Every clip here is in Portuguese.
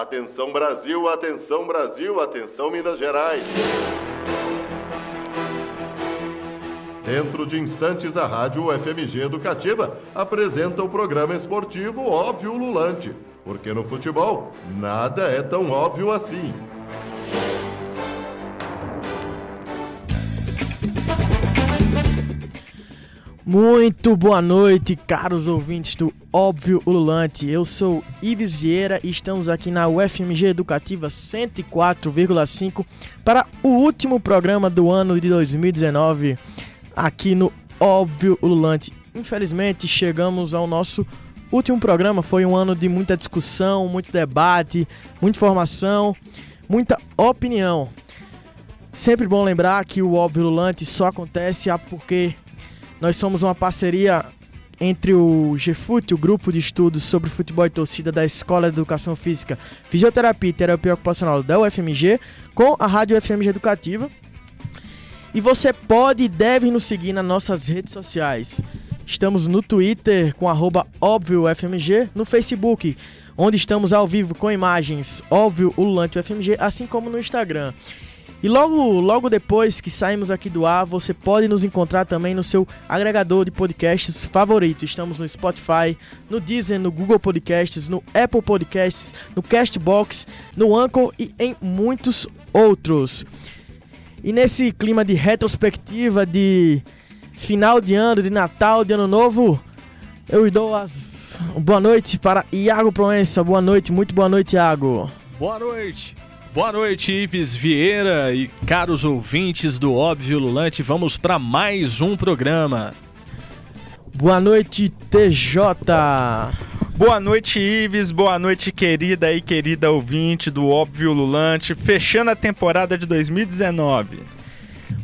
Atenção Brasil, atenção Brasil, atenção Minas Gerais. Dentro de instantes, a Rádio FMG Educativa apresenta o programa esportivo Óbvio Lulante, porque no futebol nada é tão óbvio assim. Muito boa noite, caros ouvintes do Óbvio Ululante. Eu sou Ives Vieira e estamos aqui na UFMG Educativa 104,5 para o último programa do ano de 2019 aqui no Óbvio Ululante. Infelizmente, chegamos ao nosso último programa. Foi um ano de muita discussão, muito debate, muita informação, muita opinião. Sempre bom lembrar que o Óbvio Ululante só acontece porque nós somos uma parceria entre o GFUT, o grupo de estudos sobre futebol e torcida da Escola de Educação Física, Fisioterapia e Terapia Ocupacional da UFMG, com a Rádio UFMG Educativa. E você pode e deve nos seguir nas nossas redes sociais. Estamos no Twitter com arroba no Facebook, onde estamos ao vivo com imagens óbvio Ululante UFMG, assim como no Instagram. E logo, logo depois que saímos aqui do ar, você pode nos encontrar também no seu agregador de podcasts favorito. Estamos no Spotify, no Deezer, no Google Podcasts, no Apple Podcasts, no Castbox, no Anchor e em muitos outros. E nesse clima de retrospectiva, de final de ano, de Natal, de Ano Novo, eu dou as boa noite para Iago Proença. Boa noite, muito boa noite, Iago. Boa noite. Boa noite, Ives Vieira e caros ouvintes do Óbvio Lulante. Vamos para mais um programa. Boa noite, TJ. Boa noite, Ives. Boa noite, querida e querida ouvinte do Óbvio Lulante. Fechando a temporada de 2019.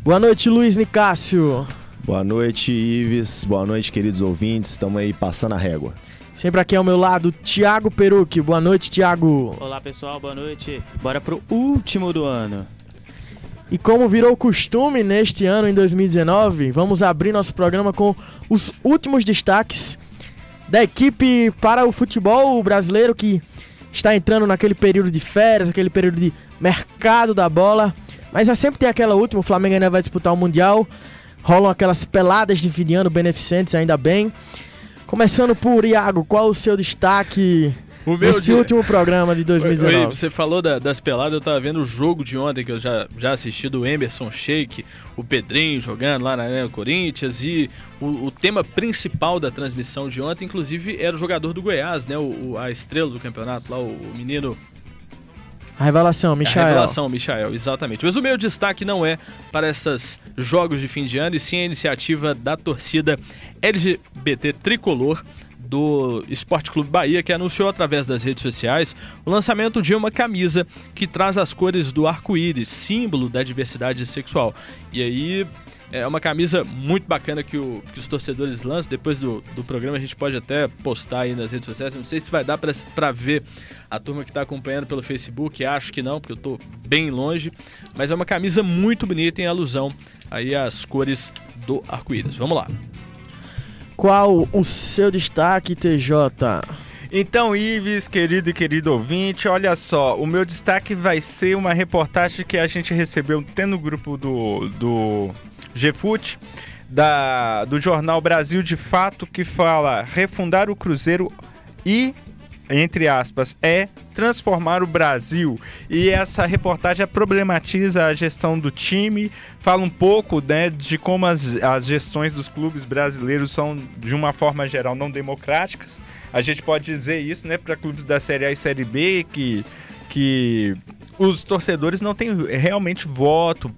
Boa noite, Luiz Nicásio. Boa noite, Ives. Boa noite, queridos ouvintes. Estamos aí passando a régua. Sempre aqui ao meu lado, Thiago Peruque. Boa noite, Thiago. Olá, pessoal. Boa noite. Bora pro último do ano. E como virou costume neste ano, em 2019, vamos abrir nosso programa com os últimos destaques da equipe para o futebol brasileiro que está entrando naquele período de férias, aquele período de mercado da bola. Mas já sempre tem aquela última, o Flamengo ainda vai disputar o Mundial. Rolam aquelas peladas de fim de ano beneficentes, ainda bem. Começando por Iago, qual o seu destaque o nesse último programa de 2019? Oi, você falou da, das peladas, eu tava vendo o jogo de ontem que eu já, já assisti do Emerson Sheik, o Pedrinho jogando lá na Arena Corinthians e o, o, tema principal da transmissão de ontem, inclusive, era o jogador do Goiás, né? O, o a estrela do campeonato lá, o, o menino a revelação, Michael. A revelação, Michael, exatamente. Mas o meu destaque não é para esses jogos de fim de ano, e sim a iniciativa da torcida LGBT Tricolor do Esporte Clube Bahia, que anunciou através das redes sociais o lançamento de uma camisa que traz as cores do arco-íris, símbolo da diversidade sexual. E aí é uma camisa muito bacana que, o, que os torcedores lançam. Depois do, do programa a gente pode até postar aí nas redes sociais. Não sei se vai dar para ver a turma que está acompanhando pelo Facebook. Acho que não, porque eu estou bem longe. Mas é uma camisa muito bonita em alusão aí às cores do arco-íris. Vamos lá. Qual o seu destaque, TJ? Então, Ives, querido e querido ouvinte, olha só, o meu destaque vai ser uma reportagem que a gente recebeu até no grupo do, do GFUT, da, do jornal Brasil de Fato, que fala refundar o Cruzeiro e entre aspas, é transformar o Brasil. E essa reportagem problematiza a gestão do time, fala um pouco né, de como as, as gestões dos clubes brasileiros são, de uma forma geral, não democráticas. A gente pode dizer isso né, para clubes da Série A e Série B, que, que os torcedores não têm realmente voto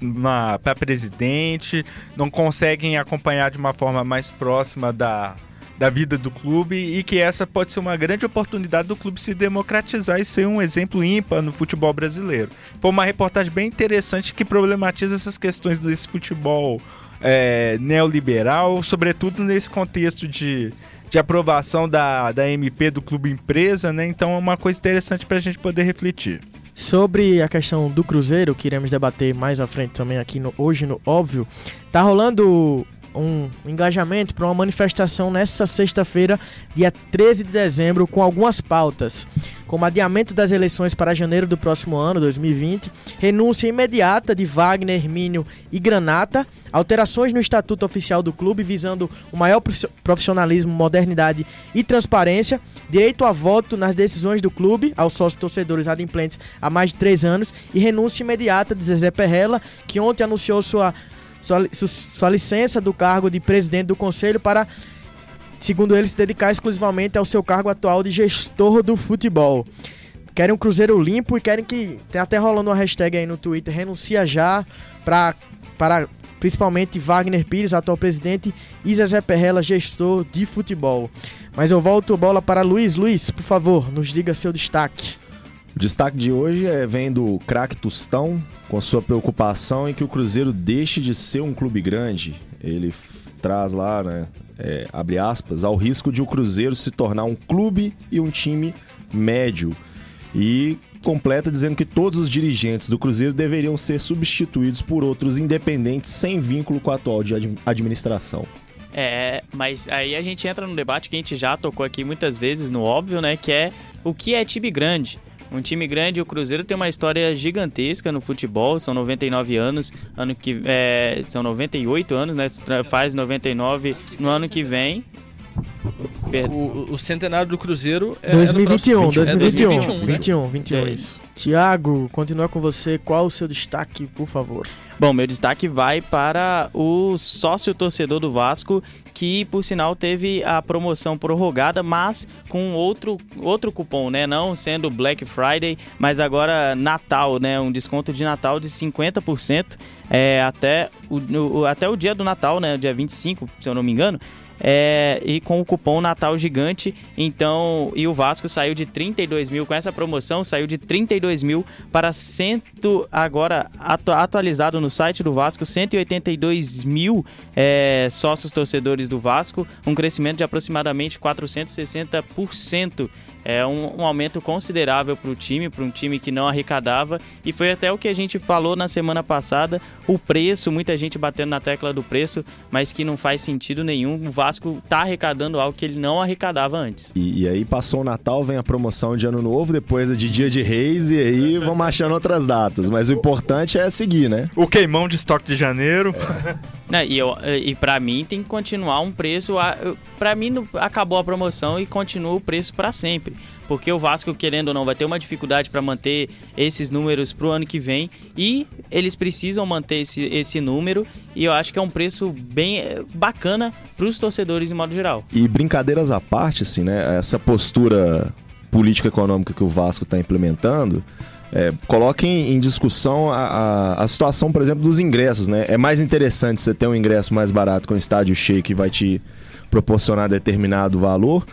para presidente, não conseguem acompanhar de uma forma mais próxima da, da vida do clube e que essa pode ser uma grande oportunidade do clube se democratizar e ser um exemplo ímpar no futebol brasileiro. Foi uma reportagem bem interessante que problematiza essas questões desse futebol é, neoliberal, sobretudo nesse contexto de, de aprovação da, da MP do clube empresa, né? Então é uma coisa interessante para a gente poder refletir. Sobre a questão do Cruzeiro, que iremos debater mais à frente também aqui no, hoje no Óbvio, tá rolando um engajamento para uma manifestação nesta sexta-feira, dia 13 de dezembro, com algumas pautas, como adiamento das eleições para janeiro do próximo ano, 2020, renúncia imediata de Wagner, Hermínio e Granata, alterações no estatuto oficial do clube visando o maior profissionalismo, modernidade e transparência, direito a voto nas decisões do clube aos sócios torcedores adimplentes há mais de três anos e renúncia imediata de Zezé Perrella, que ontem anunciou sua sua, sua licença do cargo de presidente do conselho para, segundo ele, se dedicar exclusivamente ao seu cargo atual de gestor do futebol. Querem um Cruzeiro limpo e querem que. Tem até rolando uma hashtag aí no Twitter, renuncia já para, para principalmente Wagner Pires, atual presidente, e Zezé Perrella, gestor de futebol. Mas eu volto a bola para Luiz. Luiz, por favor, nos diga seu destaque. O destaque de hoje é, vem do craque Tostão, com sua preocupação em que o Cruzeiro deixe de ser um clube grande. Ele traz lá, né, é, abre aspas, ao risco de o Cruzeiro se tornar um clube e um time médio. E completa dizendo que todos os dirigentes do Cruzeiro deveriam ser substituídos por outros independentes sem vínculo com a atual administração. É, mas aí a gente entra num debate que a gente já tocou aqui muitas vezes no óbvio, né? Que é o que é time grande. Um time grande, o Cruzeiro tem uma história gigantesca no futebol, são 99 anos, ano que é, são 98 anos, né? Faz 99 no ano que vem. O, o, centenário do Cruzeiro é 2021, 2021, 2021, 21, 21, é isso. Tiago, continua com você. Qual o seu destaque, por favor? Bom, meu destaque vai para o sócio torcedor do Vasco, que por sinal teve a promoção prorrogada, mas com outro, outro cupom, né? Não sendo Black Friday, mas agora Natal, né? Um desconto de Natal de 50% é, até, o, o, até o dia do Natal, né? Dia 25, se eu não me engano é, e com o cupom Natal Gigante. Então, e o Vasco saiu de 32 mil, com essa promoção, saiu de 32 mil para cento, agora atu, atualizado no site do Vasco, 182 mil é, sócios torcedores do Vasco, um crescimento de aproximadamente 460% é um, um aumento considerável para o time, para um time que não arrecadava. E foi até o que a gente falou na semana passada: o preço, muita gente batendo na tecla do preço, mas que não faz sentido nenhum. O Vasco está arrecadando algo que ele não arrecadava antes. E, e, aí passou o Natal, vem a promoção de Ano Novo, depois é de Dia de Reis, e aí vamos achando outras datas. Mas o importante é seguir, né? O queimão de estoque de janeiro. É. e eu, e para mim tem que continuar um preço. Para mim acabou a promoção e continua o preço para sempre porque o Vasco, querendo ou não, vai ter uma dificuldade para manter esses números para o ano que vem e eles precisam manter esse, esse número e eu acho que é um preço bem eh, bacana para os torcedores em modo geral. E brincadeiras à parte, assim, né? Essa postura política econômica que o Vasco está implementando. É, coloca em, em discussão a, a, a, situação, por exemplo, dos ingressos, né? É mais interessante você ter um ingresso mais barato com um estádio cheio que vai te proporcionar determinado valor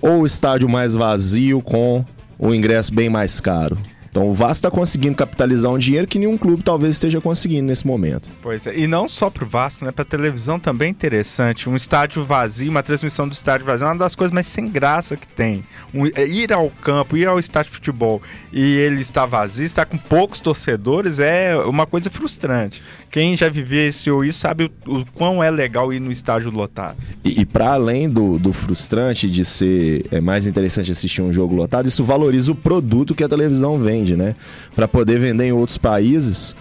ou o estádio mais vazio com o ingresso bem mais caro? Então o Vasco está conseguindo capitalizar um dinheiro que nenhum clube talvez esteja conseguindo nesse momento. Pois é, e não só para o Vasco, né? Para televisão também é interessante. Um estádio vazio, uma transmissão do estádio vazio é uma das coisas mais sem graça que tem. Um, é ir ao campo, ir ao estádio de futebol e ele está vazio, está com poucos torcedores, é uma coisa frustrante. Quem já vivenciou isso sabe o, o quão é legal ir no estádio lotado. E, e para além do, do frustrante de ser é mais interessante assistir um jogo lotado, isso valoriza o produto que a televisão vende vende, né? Para poder vender em outros países,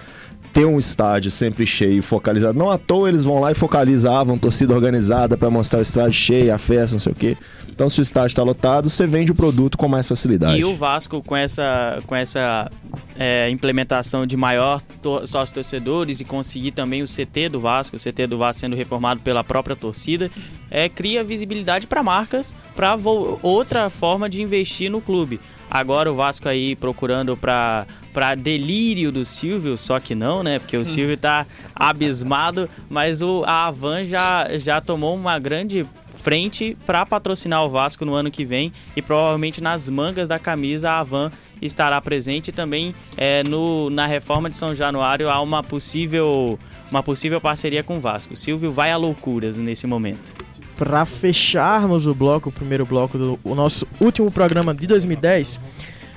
ter um estádio sempre cheio, focalizado. Não à toa eles vão lá e focalizavam torcida organizada para mostrar o estádio cheio, a festa, não sei o quê. Então, se o estádio está lotado, você vende o produto com mais facilidade. E o Vasco, com essa, com essa é, implementação de maior sócio torcedores e conseguir também o CT do Vasco, o CT do Vasco sendo reformado pela própria torcida, é, cria visibilidade para marcas, para outra forma de investir no clube. Agora o Vasco aí procurando para para delírio do Silvio, só que não, né? Porque o Silvio tá abismado, mas o a Avan já já tomou uma grande frente para patrocinar o Vasco no ano que vem e provavelmente nas mangas da camisa a Avan estará presente também é, no, na reforma de São Januário há uma possível uma possível parceria com o Vasco. O Silvio vai a loucuras nesse momento para fecharmos o bloco, o primeiro bloco do o nosso último programa de 2010,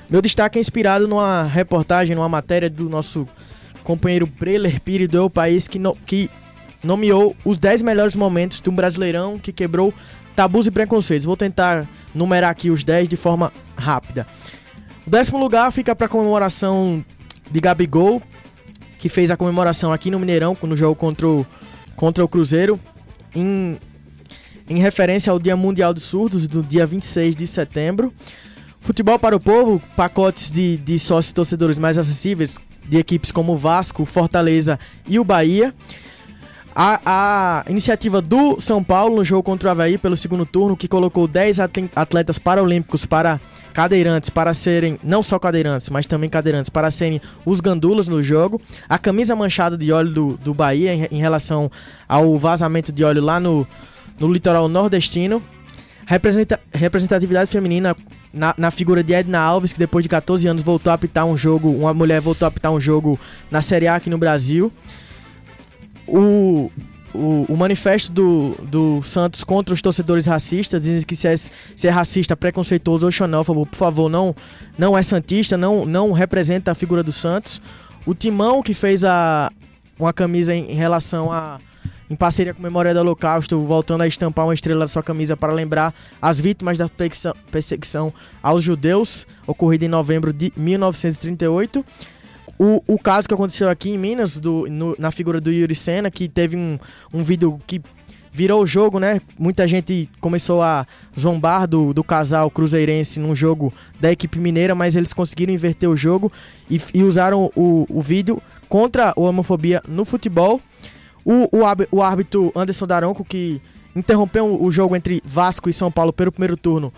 meu destaque é inspirado numa reportagem, numa matéria do nosso companheiro Breler Pires do El País, que, no, que nomeou os 10 melhores momentos de um brasileirão que quebrou tabus e preconceitos. Vou tentar numerar aqui os 10 de forma rápida. O décimo lugar fica para a comemoração de Gabigol, que fez a comemoração aqui no Mineirão, no jogo contra o, contra o Cruzeiro, em, em referência ao Dia Mundial dos Surdos, do dia 26 de setembro. Futebol para o povo, pacotes de, de sócios torcedores mais acessíveis de equipes como Vasco, Fortaleza e o Bahia. A, a, iniciativa do São Paulo no jogo contra o Havaí pelo segundo turno, que colocou 10 atletas paralímpicos para cadeirantes para serem, não só cadeirantes, mas também cadeirantes para serem os gandulas no jogo. A camisa manchada de óleo do, do Bahia em, em relação ao vazamento de óleo lá no, no litoral nordestino. Representa, representatividade feminina na, na, figura de Edna Alves, que depois de 14 anos voltou a apitar um jogo, uma mulher voltou a apitar um jogo na Série A aqui no Brasil. O, o, o, manifesto do, do Santos contra os torcedores racistas, dizem que se é, se é racista, preconceituoso ou xenófobo, por favor, não, não é santista, não, não representa a figura do Santos. O Timão, que fez a, uma camisa em, em relação a. Em parceria com a Memória do Holocausto, voltando a estampar uma estrela na sua camisa para lembrar as vítimas da perseguição, perseguição aos judeus, ocorrida em novembro de 1938. O, o caso que aconteceu aqui em Minas, do, no, na figura do Yuri Senna, que teve um, um vídeo que virou o jogo, né? Muita gente começou a zombar do, do casal cruzeirense num jogo da equipe mineira, mas eles conseguiram inverter o jogo e, e usaram o, o vídeo contra a homofobia no futebol. O, o, o árbitro Anderson Daronco, que interrompeu o jogo entre Vasco e São Paulo pelo primeiro turno,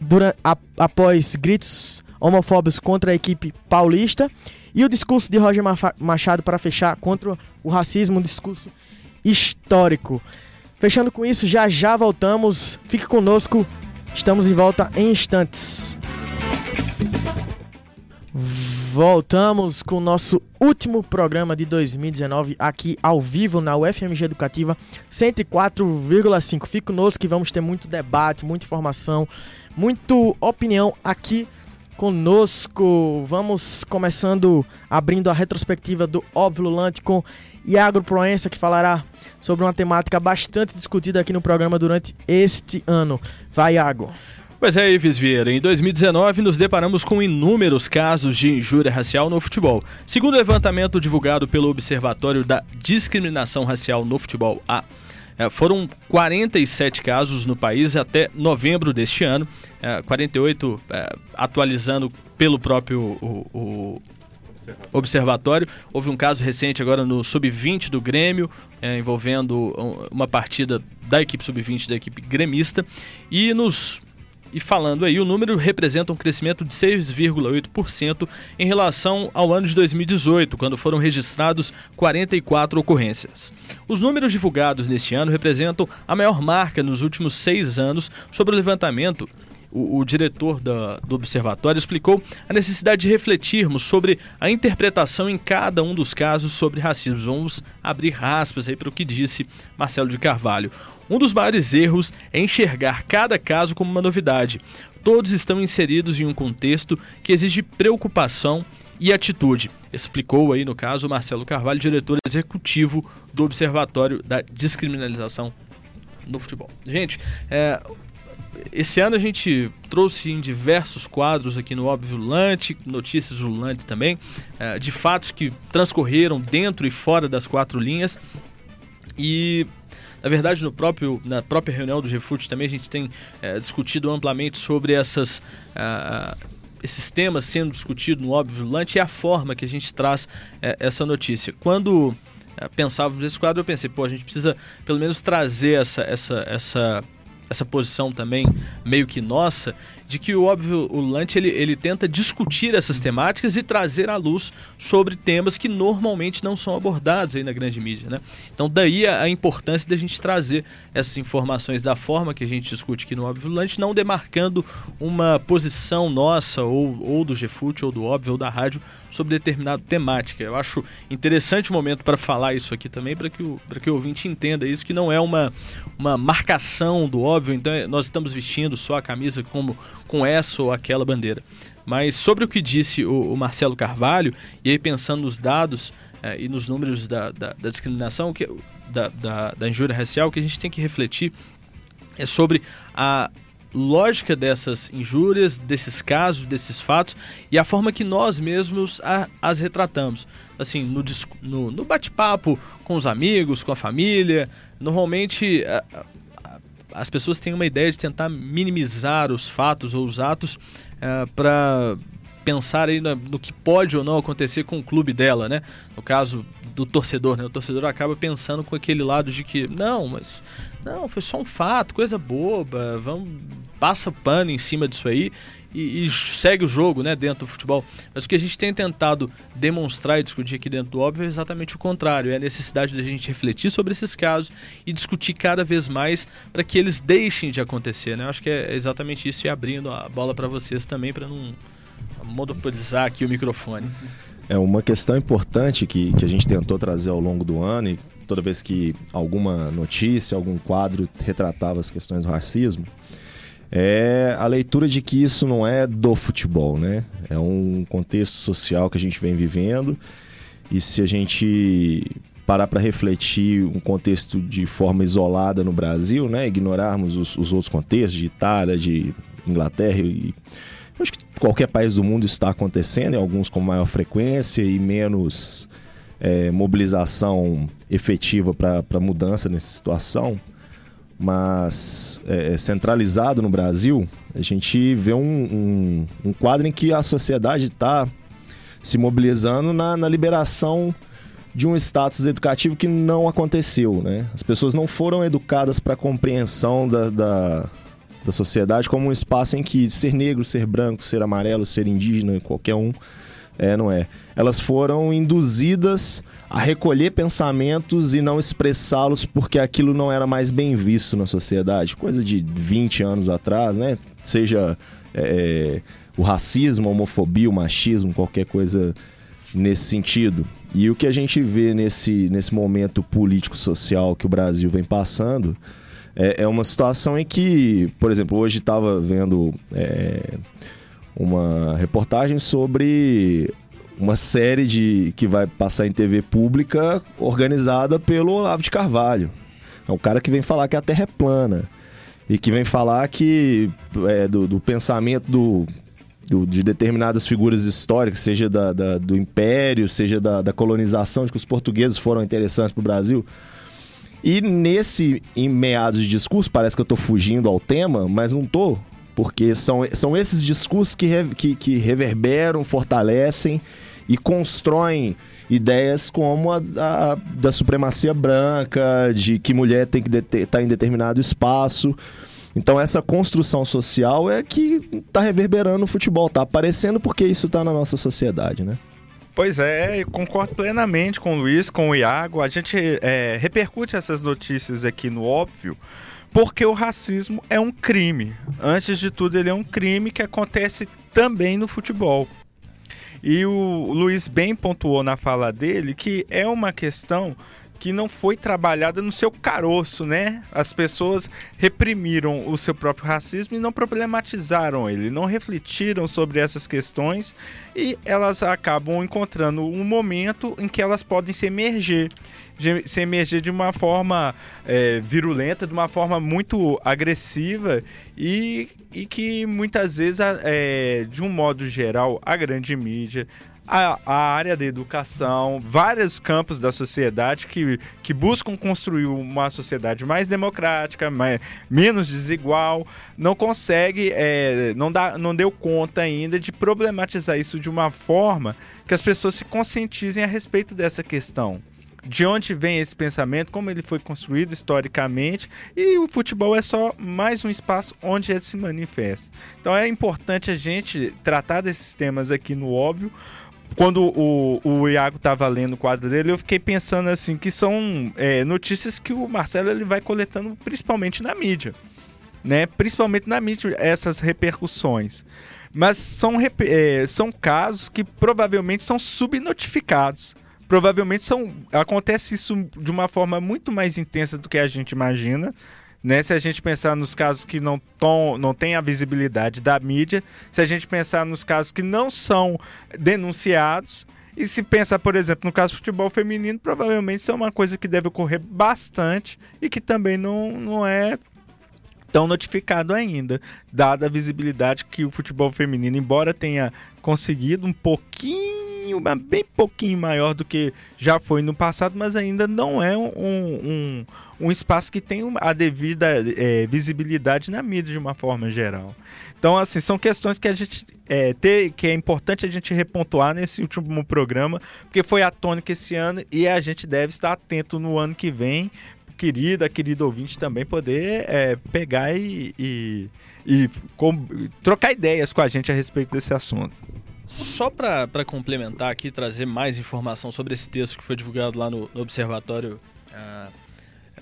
durante, a, após gritos homofóbicos contra a equipe paulista. E o discurso de Roger Machado para fechar contra o racismo, um discurso histórico. Fechando com isso, já já voltamos. Fique conosco, estamos em volta em instantes. Voltamos com o nosso último programa de 2019 aqui ao vivo na UFMG Educativa 104,5. Fique conosco que vamos ter muito debate, muita informação, muita opinião aqui conosco. Vamos começando abrindo a retrospectiva do Lulante com Iago Proença, que falará sobre uma temática bastante discutida aqui no programa durante este ano. Vai, Iago. Pois é, Ives Vieira. Em 2019, nos deparamos com inúmeros casos de injúria racial no futebol. Segundo o levantamento divulgado pelo Observatório da Discriminação Racial no Futebol, a é, foram 47 casos no país até novembro deste ano, 48 é, é, atualizando pelo próprio o, o observatório. Houve um caso recente agora no sub-20 do Grêmio, envolvendo uma partida da equipe sub-20 da equipe gremista. E nos e falando aí, o número representa um crescimento de 6,8% em relação ao ano de 2018, quando foram registrados 44 ocorrências. Os números divulgados neste ano representam a maior marca nos últimos seis anos sobre o levantamento o, o, diretor da, do observatório explicou a necessidade de refletirmos sobre a interpretação em cada um dos casos sobre racismo. Vamos abrir aspas aí para o que disse Marcelo de Carvalho. Um dos maiores erros é enxergar cada caso como uma novidade. Todos estão inseridos em um contexto que exige preocupação e atitude, explicou aí no caso Marcelo Carvalho, diretor executivo do Observatório da Descriminalização no Futebol. Gente, é, esse ano a gente trouxe em diversos quadros aqui no Óbvio Lulante, notícias Lulante também, é, de fatos que transcorreram dentro e fora das quatro linhas. E na verdade, no próprio, na própria reunião do GFUT também a gente tem é, discutido amplamente sobre essas, uh, esses temas sendo discutidos no Óbvio Lante e a forma que a gente traz é, essa notícia. Quando pensávamos nesse quadro, eu pensei, pô, a gente precisa pelo menos trazer essa, essa, essa, essa posição também meio que nossa de que o óbvio o Lante ele, ele tenta discutir essas temáticas e trazer à luz sobre temas que normalmente não são abordados aí na grande mídia, né? Então daí a, a importância da gente trazer essas informações da forma que a gente discute aqui no óbvio Lante, não demarcando uma posição nossa ou, ou do GFUT ou do óbvio ou da rádio sobre determinada temática. Eu acho interessante o momento para falar isso aqui também, para que, o, que o ouvinte entenda isso, que não é uma, uma marcação do óbvio, então nós estamos vestindo só a camisa como com essa ou aquela bandeira. Mas sobre o que disse o, o Marcelo Carvalho, e aí pensando nos dados eh, e nos números da, da, da discriminação, que, da, da, da injúria racial, o que a gente tem que refletir é sobre a lógica dessas injúrias, desses casos, desses fatos e a forma que nós mesmos a, as retratamos. Assim, no, no, no bate-papo com os amigos, com a família, normalmente a, a, as pessoas têm uma ideia de tentar minimizar os fatos ou os atos uh, para pensar aí no, no, que pode ou não acontecer com o clube dela, né? No caso do torcedor, né? O torcedor acaba pensando com aquele lado de que não, mas não, foi só um fato, coisa boba, vamos passa pano em cima disso aí e, e, segue o jogo, né, dentro do futebol. Mas o que a gente tem tentado demonstrar e discutir aqui dentro do óbvio é exatamente o contrário, é a necessidade da gente refletir sobre esses casos e discutir cada vez mais para que eles deixem de acontecer, né? Eu acho que é exatamente isso e abrindo a bola para vocês também para não monopolizar aqui o microfone. É uma questão importante que, que a gente tentou trazer ao longo do ano e toda vez que alguma notícia, algum quadro retratava as questões do racismo, é a leitura de que isso não é do futebol, né? É um contexto social que a gente vem vivendo e se a gente parar para refletir um contexto de forma isolada no Brasil, né? Ignorarmos os, os outros contextos de Itália, de Inglaterra e Acho que qualquer país do mundo está acontecendo, em alguns com maior frequência e menos é, mobilização efetiva para mudança nessa situação. Mas é, é, centralizado no Brasil, a gente vê um, um, um quadro em que a sociedade está se mobilizando na, na liberação de um status educativo que não aconteceu, né? As pessoas não foram educadas para a compreensão da, da, da sociedade como um espaço em que ser negro, ser branco, ser amarelo, ser indígena, qualquer um, é, não é. Elas foram induzidas a recolher pensamentos e não expressá-los porque aquilo não era mais bem visto na sociedade. Coisa de 20 anos atrás, né? Seja é, o racismo, a homofobia, o machismo, qualquer coisa nesse sentido. E o que a gente vê nesse, nesse momento político-social que o Brasil vem passando é, é uma situação em que, por exemplo, hoje estava vendo é, uma reportagem sobre uma série de que vai passar em TV pública organizada pelo Olavo de Carvalho. É um cara que vem falar que a Terra é plana e que vem falar que é, do, do, pensamento do, do, de determinadas figuras históricas, seja da, da, do Império, seja da, da colonização, de que os portugueses foram interessantes para o Brasil. E nesse em meados de discurso, parece que eu tô fugindo ao tema, mas não tô, porque são, são esses discursos que, re, que, que reverberam, fortalecem e constroem ideias como a, a, da supremacia branca, de que mulher tem que estar tá em determinado espaço. Então essa construção social é que está reverberando no futebol, está aparecendo porque isso está na nossa sociedade, né? Pois é, concordo plenamente com o Luiz, com o Iago. A gente é, repercute essas notícias aqui no óbvio, porque o racismo é um crime. Antes de tudo, ele é um crime que acontece também no futebol. E o Luiz bem pontuou na fala dele que é uma questão que não foi trabalhada no seu caroço, né? As pessoas reprimiram o seu próprio racismo e não problematizaram ele, não refletiram sobre essas questões e elas acabam encontrando um momento em que elas podem se emerger, se emerger de uma forma é, virulenta, de uma forma muito agressiva e, e que muitas vezes, é, de um modo geral, a grande mídia a, a, área da educação, vários campos da sociedade que, que buscam construir uma sociedade mais democrática, mais, menos desigual, não consegue, é, não, dá, não deu conta ainda de problematizar isso de uma forma que as pessoas se conscientizem a respeito dessa questão de onde vem esse pensamento, como ele foi construído historicamente, e o futebol é só mais um espaço onde ele se manifesta. Então é importante a gente tratar desses temas aqui no óbvio, quando o, o Iago estava lendo o quadro dele, eu fiquei pensando assim que são é, notícias que o Marcelo ele vai coletando principalmente na mídia, né? Principalmente na mídia essas repercussões, mas são é, são casos que provavelmente são subnotificados. Provavelmente são acontece isso de uma forma muito mais intensa do que a gente imagina né? Se a gente pensar nos casos que não, tom, não tem a visibilidade da mídia, se a gente pensar nos casos que não são denunciados E se pensar, por exemplo, no caso do futebol feminino, provavelmente isso é uma coisa que deve ocorrer bastante e que também não, não é tão notificado ainda, dada a visibilidade que o futebol feminino, embora tenha conseguido um pouquinho, bem pouquinho maior do que já foi no passado, mas ainda não é um, um, um espaço que tem a devida é, visibilidade na mídia de uma forma geral. Então, assim, são questões que a gente é, ter, que é importante a gente repontuar nesse último programa, porque foi a tônica esse ano e a gente deve estar atento no ano que vem querida, querido ouvinte também poder é, pegar e, e, e com, trocar ideias com a gente a respeito desse assunto. Só para complementar aqui, trazer mais informação sobre esse texto que foi divulgado lá no, no Observatório. Uh,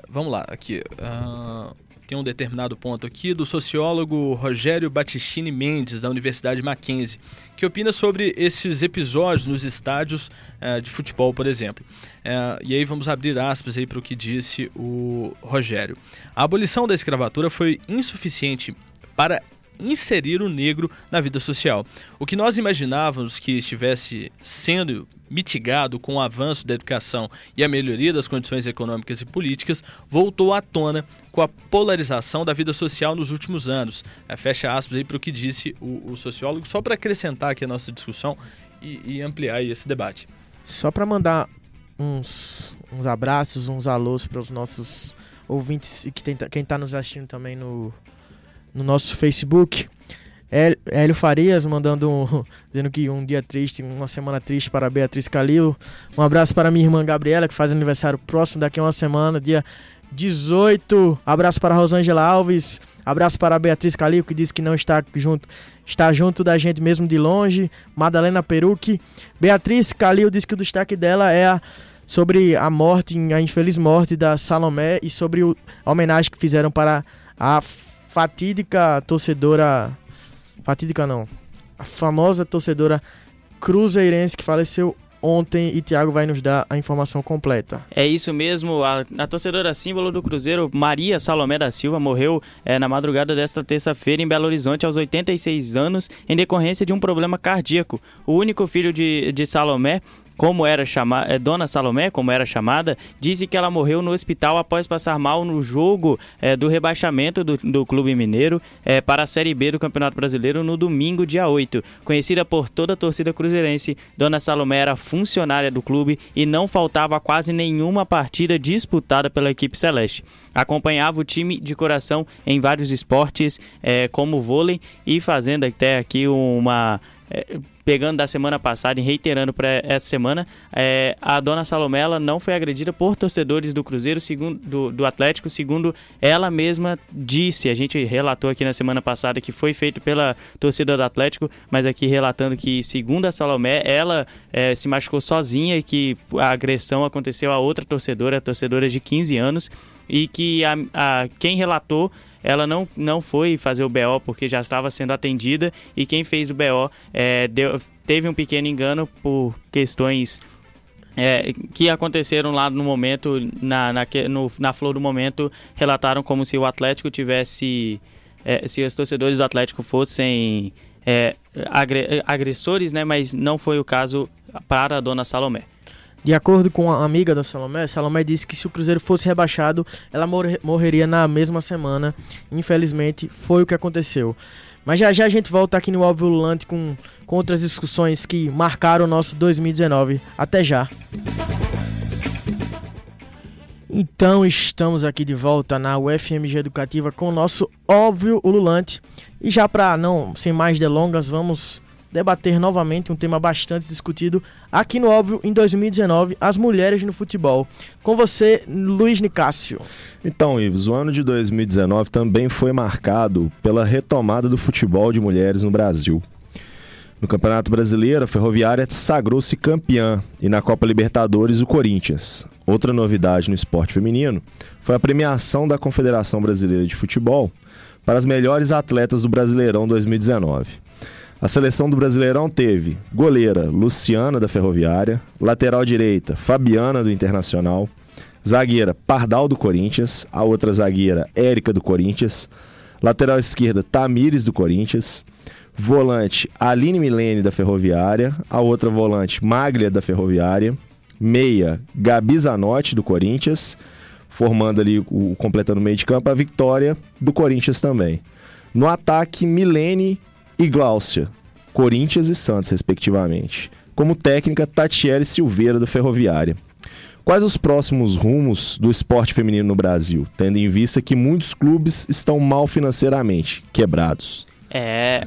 vamos lá, aqui. Uh, tem um determinado ponto aqui do sociólogo Rogério Battistini Mendes, da Universidade Mackenzie, que opina sobre esses episódios nos estádios uh, de futebol, por exemplo. Uh, e aí vamos abrir aspas aí para o que disse o Rogério. A abolição da escravatura foi insuficiente para inserir o negro na vida social. O que nós imaginávamos que estivesse sendo mitigado com o avanço da educação e a melhoria das condições econômicas e políticas, voltou à tona com a polarização da vida social nos últimos anos. É, fecha aspas aí para o que disse o, o, sociólogo, só para acrescentar aqui a nossa discussão e, e ampliar esse debate. Só para mandar uns, uns abraços, uns alôs para os nossos ouvintes e que tem, quem está nos assistindo também no, no nosso Facebook. Hélio Farias mandando um, dizendo que um dia triste, uma semana triste para Beatriz Calil. Um abraço para minha irmã Gabriela, que faz aniversário próximo daqui a uma semana, dia 18. Abraço para Rosângela Alves. Abraço para Beatriz Calil, que diz que não está junto, está junto da gente mesmo de longe. Madalena Peruque. Beatriz Calil diz que o destaque dela é a, sobre a morte, a infeliz morte da Salomé e sobre o, a homenagem que fizeram para a fatídica torcedora fatídica não, a famosa torcedora cruzeirense que faleceu ontem e Thiago vai nos dar a informação completa. É isso mesmo, a, a torcedora símbolo do Cruzeiro, Maria Salomé da Silva, morreu é, na madrugada desta terça-feira em Belo Horizonte aos 86 anos em decorrência de um problema cardíaco. O único filho de, de Salomé como era chamada, é, Dona Salomé, como era chamada, disse que ela morreu no hospital após passar mal no jogo é, do rebaixamento do, do Clube Mineiro é, para a Série B do Campeonato Brasileiro no domingo, dia 8. Conhecida por toda a torcida cruzeirense, Dona Salomé era funcionária do clube e não faltava quase nenhuma partida disputada pela equipe celeste. Acompanhava o time de coração em vários esportes, é, como vôlei, e fazendo até aqui uma é, pegando da semana passada e reiterando para essa semana, é, a dona Salomela não foi agredida por torcedores do Cruzeiro, segundo do, do, Atlético, segundo ela mesma disse. A gente relatou aqui na semana passada que foi feito pela torcida do Atlético, mas aqui relatando que, segundo a Salomé, ela é, se machucou sozinha e que a agressão aconteceu a outra torcedora, a torcedora de 15 anos, e que a, a quem relatou ela não, não foi fazer o BO porque já estava sendo atendida e quem fez o BO é, deu, teve um pequeno engano por questões é, que aconteceram lá no momento, na, na, no, na flor do momento, relataram como se o Atlético tivesse. É, se os torcedores do Atlético fossem é, agressores, né? Mas não foi o caso para a dona Salomé. De acordo com a amiga da Salomé, Salomé disse que se o Cruzeiro fosse rebaixado, ela mor morreria na mesma semana. Infelizmente, foi o que aconteceu. Mas já já a gente volta aqui no Óbvio Lulante com, com outras discussões que marcaram o nosso 2019. Até já! Então estamos aqui de volta na UFMG Educativa com o nosso Óbvio Ululante. E já para não, sem mais delongas, vamos debater novamente um tema bastante discutido aqui no Óbvio em 2019, as mulheres no futebol. Com você, Luiz Nicásio. Então, Ives, o ano de 2019 também foi marcado pela retomada do futebol de mulheres no Brasil. No Campeonato Brasileiro, a Ferroviária sagrou-se campeã e na Copa Libertadores, o Corinthians. Outra novidade no esporte feminino foi a premiação da Confederação Brasileira de Futebol para as melhores atletas do Brasileirão 2019. A seleção do Brasileirão teve goleira Luciana da Ferroviária, lateral direita Fabiana do Internacional, zagueira Pardal do Corinthians, a outra zagueira Érica do Corinthians, lateral esquerda Tamires do Corinthians, volante Aline Milene da Ferroviária, a outra volante Maglia da Ferroviária, meia Gabi Zanotti do Corinthians, formando ali o completando o meio de campo a Vitória do Corinthians também. No ataque Milene e Gláucia, Corinthians e Santos respectivamente. Como técnica Tatiele Silveira do Ferroviária. Quais os próximos rumos do esporte feminino no Brasil, tendo em vista que muitos clubes estão mal financeiramente, quebrados? É,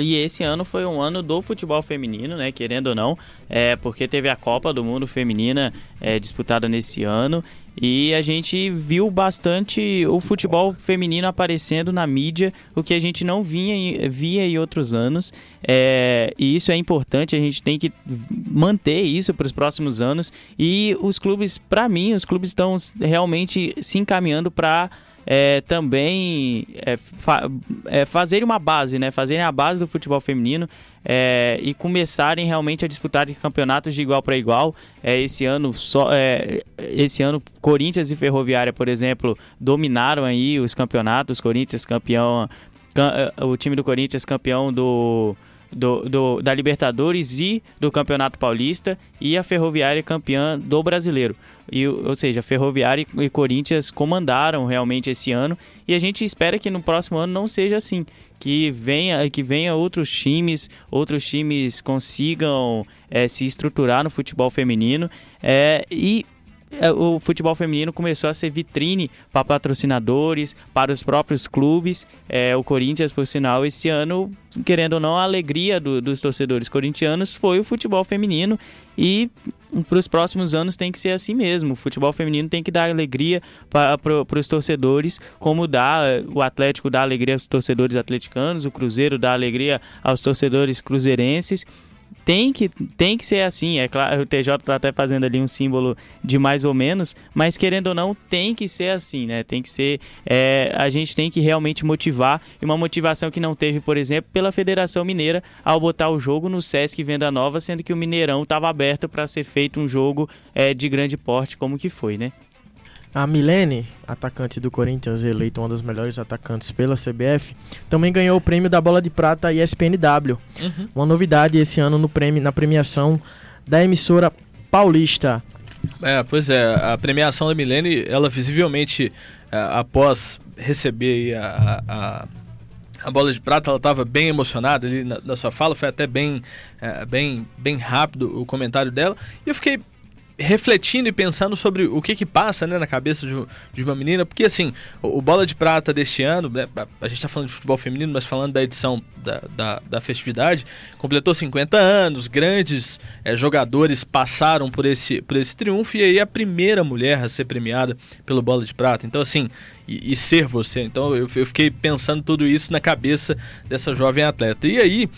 e esse ano foi um ano do futebol feminino, né? Querendo ou não, é porque teve a Copa do Mundo Feminina é, disputada nesse ano e a gente viu bastante o futebol feminino aparecendo na mídia, o que a gente não vinha, via em outros anos. É, e isso é importante, a gente tem que manter isso para os próximos anos. E os clubes, para mim, os clubes estão realmente se encaminhando para é, também é, fa é, fazerem uma base, né? Fazerem a base do futebol feminino é, e começarem realmente a disputar campeonatos de igual para igual. É, esse ano só, é, esse ano Corinthians e Ferroviária, por exemplo, dominaram aí os campeonatos. Corinthians campeão, é, o time do Corinthians campeão do do, do, da Libertadores e do Campeonato Paulista e a Ferroviária campeã do Brasileiro. E, ou seja, Ferroviária e Corinthians comandaram realmente esse ano e a gente espera que no próximo ano não seja assim, que venha que venha outros times, outros times consigam é, se estruturar no futebol feminino é, e o futebol feminino começou a ser vitrine para patrocinadores, para os próprios clubes. É, o Corinthians, por sinal, esse ano, querendo ou não, a alegria do, dos torcedores corintianos foi o futebol feminino e para os próximos anos tem que ser assim mesmo. O futebol feminino tem que dar alegria para os torcedores, como dá o Atlético dá alegria aos torcedores atleticanos, o Cruzeiro dá alegria aos torcedores cruzeirenses tem que, tem que ser assim. É claro, o TJ tá até fazendo ali um símbolo de mais ou menos, mas querendo ou não, tem que ser assim, né? Tem que ser. É, a gente tem que realmente motivar. E uma motivação que não teve, por exemplo, pela Federação Mineira ao botar o jogo no Sesc Venda Nova, sendo que o Mineirão estava aberto para ser feito um jogo é, de grande porte, como que foi, né? A Milene, atacante do Corinthians, eleita uma das melhores atacantes pela CBF, também ganhou o prêmio da Bola de Prata ESPNW. Uhum. Uma novidade esse ano no prêmio, na premiação da emissora paulista. É, pois é, a premiação da Milene, ela visivelmente, é, após receber a, a, a, bola de prata, ela estava bem emocionada ali na, na, sua fala, foi até bem, é, bem, bem rápido o comentário dela. E eu fiquei refletindo e pensando sobre o que que passa né, na cabeça de, de uma menina, porque assim, o, o, Bola de Prata deste ano, né, a, gente está falando de futebol feminino, mas falando da edição da, da, da festividade, completou 50 anos, grandes é, jogadores passaram por esse, por esse triunfo, e aí a primeira mulher a ser premiada pelo Bola de Prata. Então, assim, e, e ser você. Então eu, eu fiquei pensando tudo isso na cabeça dessa jovem atleta. E aí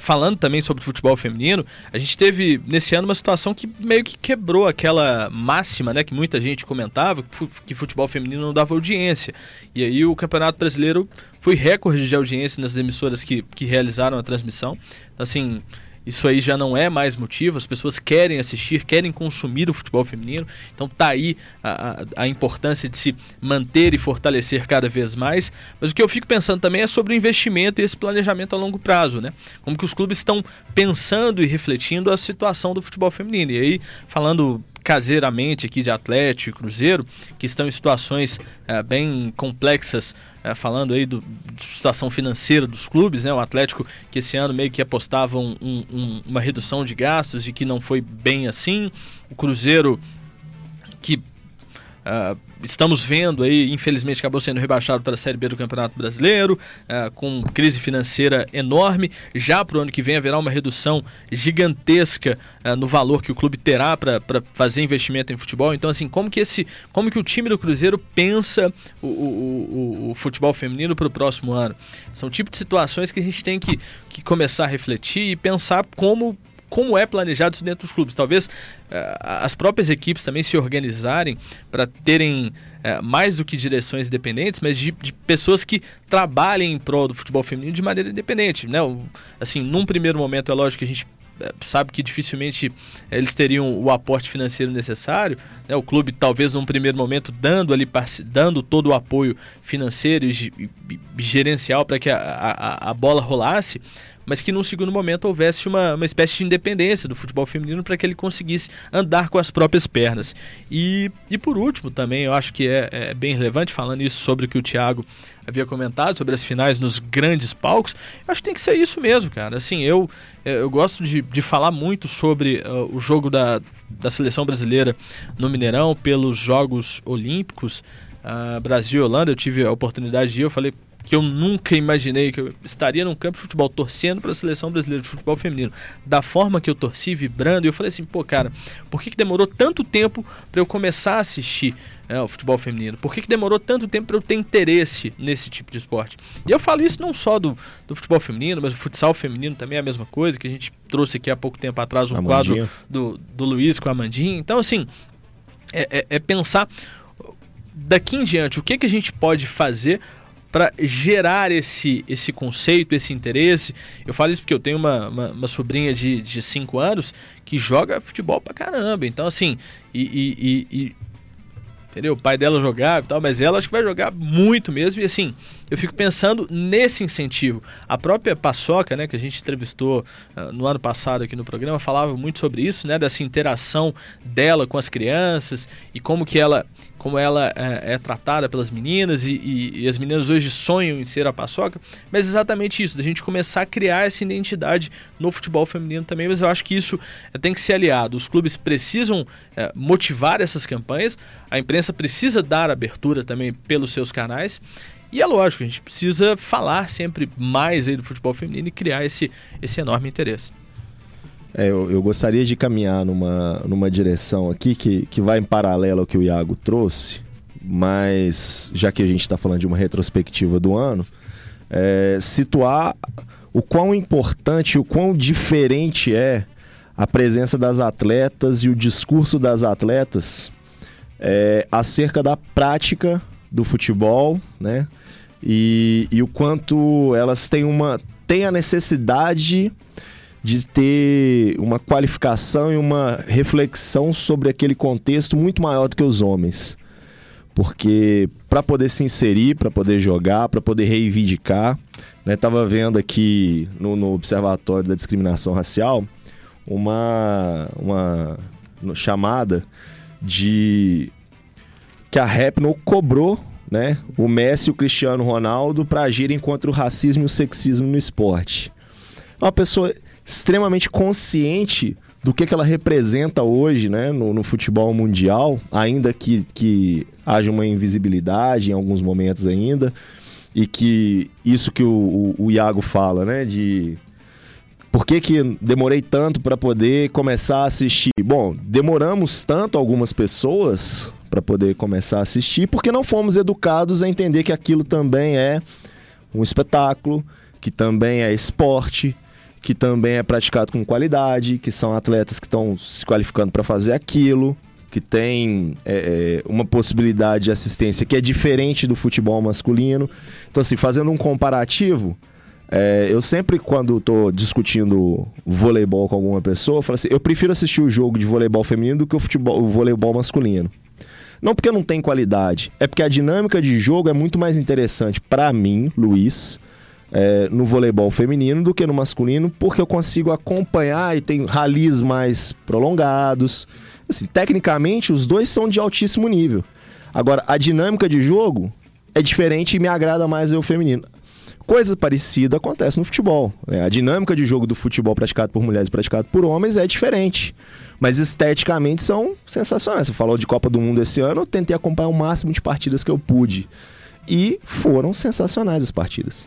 falando também sobre futebol feminino, a gente teve nesse ano uma situação que meio que quebrou aquela máxima, né, que muita gente comentava, que futebol feminino não dava audiência. E aí o Campeonato Brasileiro foi recorde de audiência nas emissoras que, que realizaram a transmissão. Então, assim, isso aí já não é mais motivo, as pessoas querem assistir, querem consumir o futebol feminino. Então tá aí a, a, a, importância de se manter e fortalecer cada vez mais. Mas o que eu fico pensando também é sobre o investimento e esse planejamento a longo prazo, né? Como que os clubes estão pensando e refletindo a situação do futebol feminino. E aí, falando caseiramente aqui de Atlético e Cruzeiro, que estão em situações é, bem complexas, é, falando aí do, da situação financeira dos clubes, né? O Atlético que esse ano meio que apostava um, um, uma redução de gastos e que não foi bem assim. O Cruzeiro que Uh, estamos vendo aí, infelizmente acabou sendo rebaixado para a Série B do Campeonato Brasileiro, uh, com crise financeira enorme. Já para o ano que vem haverá uma redução gigantesca uh, no valor que o clube terá para fazer investimento em futebol. Então, assim, como que esse, como que o time do Cruzeiro pensa o, o, o, o futebol feminino para o próximo ano? São tipo de situações que a gente tem que, que começar a refletir e pensar como como é planejado isso dentro dos clubes. Talvez uh, as próprias equipes também se organizarem para terem uh, mais do que direções independentes, mas de, de, pessoas que trabalhem em prol do futebol feminino de maneira independente. Né? Assim, num primeiro momento, é lógico que a gente eh, sabe que dificilmente eles teriam o aporte financeiro necessário, né? o clube talvez num primeiro momento dando ali dando todo o apoio financeiro e, e, e gerencial para que a, a, a bola rolasse, mas que num segundo momento houvesse uma, uma espécie de independência do futebol feminino para que ele conseguisse andar com as próprias pernas. E, e por último, também eu acho que é, é bem relevante, falando isso sobre o que o Thiago havia comentado, sobre as finais nos grandes palcos, eu acho que tem que ser isso mesmo, cara. Assim, eu, é, eu gosto de, de falar muito sobre uh, o jogo da, da seleção brasileira no Mineirão, pelos Jogos Olímpicos. Uh, Brasil e Holanda, eu tive a oportunidade de ir, eu falei, que eu nunca imaginei que eu estaria num campo de futebol torcendo para a seleção brasileira de futebol feminino, da forma que eu torci, vibrando, e eu falei assim, pô, cara, por que, que demorou tanto tempo para eu começar a assistir é, o futebol feminino? Por que, que demorou tanto tempo para eu ter interesse nesse tipo de esporte? E eu falo isso não só do, do futebol feminino, mas o futsal feminino também é a mesma coisa, que a gente trouxe aqui há pouco tempo atrás um quadro do, do Luiz com a Amandinha. Então, assim, é, é, é pensar daqui em diante o que, que a gente pode fazer para gerar esse, esse conceito, esse interesse. Eu falo isso porque eu tenho uma, uma, uma sobrinha de 5 anos que joga futebol pra caramba. Então, assim, e, e, e, e entendeu? O pai dela jogava e tal, mas ela acho que vai jogar muito mesmo. E assim, eu fico pensando nesse incentivo. A própria Paçoca, né, que a gente entrevistou uh, no ano passado aqui no programa, falava muito sobre isso, né, dessa interação dela com as crianças e como que ela como ela é, é tratada pelas meninas e, e, e, as meninas hoje sonham em ser a paçoca, mas exatamente isso, da gente começar a criar essa identidade no futebol feminino também, mas eu acho que isso é, tem que ser aliado. Os clubes precisam é, motivar essas campanhas, a imprensa precisa dar abertura também pelos seus canais. E é lógico, a gente precisa falar sempre mais aí do futebol feminino e criar esse, esse enorme interesse. É, eu, eu, gostaria de caminhar numa, numa direção aqui que, que vai em paralelo ao que o Iago trouxe, mas já que a gente está falando de uma retrospectiva do ano, é, situar o quão importante, o quão diferente é a presença das atletas e o discurso das atletas é, acerca da prática do futebol, né? E, e o quanto elas têm uma têm a necessidade de ter uma qualificação e uma reflexão sobre aquele contexto muito maior do que os homens. Porque para poder se inserir, para poder jogar, para poder reivindicar, né, tava vendo aqui no, no, Observatório da Discriminação Racial uma, uma chamada de que a Repno cobrou né, o Messi e o Cristiano Ronaldo para agirem contra o racismo e o sexismo no esporte. Uma pessoa extremamente consciente do que, que ela representa hoje né, no, no, futebol mundial, ainda que, que haja uma invisibilidade em alguns momentos ainda, e que isso que o, o, o Iago fala, né, de por que, que demorei tanto para poder começar a assistir? Bom, demoramos tanto algumas pessoas para poder começar a assistir porque não fomos educados a entender que aquilo também é um espetáculo, que também é esporte, que também é praticado com qualidade, que são atletas que estão se qualificando para fazer aquilo, que tem é, é, uma possibilidade de assistência que é diferente do futebol masculino. Então, assim, fazendo um comparativo, é, eu sempre, quando estou discutindo voleibol com alguma pessoa, eu falo assim: eu prefiro assistir o jogo de voleibol feminino do que o, futebol, o voleibol masculino. Não porque não tem qualidade, é porque a dinâmica de jogo é muito mais interessante para mim, Luiz, é, no voleibol feminino do que no masculino, porque eu consigo acompanhar e tem ralis mais prolongados. Assim, tecnicamente, os dois são de altíssimo nível. Agora, a dinâmica de jogo é diferente e me agrada mais ver o feminino. Coisa parecida acontece no futebol. Né? A dinâmica de jogo do futebol praticado por mulheres e praticado por homens é diferente. Mas esteticamente são sensacionais. Você falou de Copa do Mundo esse ano, eu tentei acompanhar o máximo de partidas que eu pude. E foram sensacionais as partidas.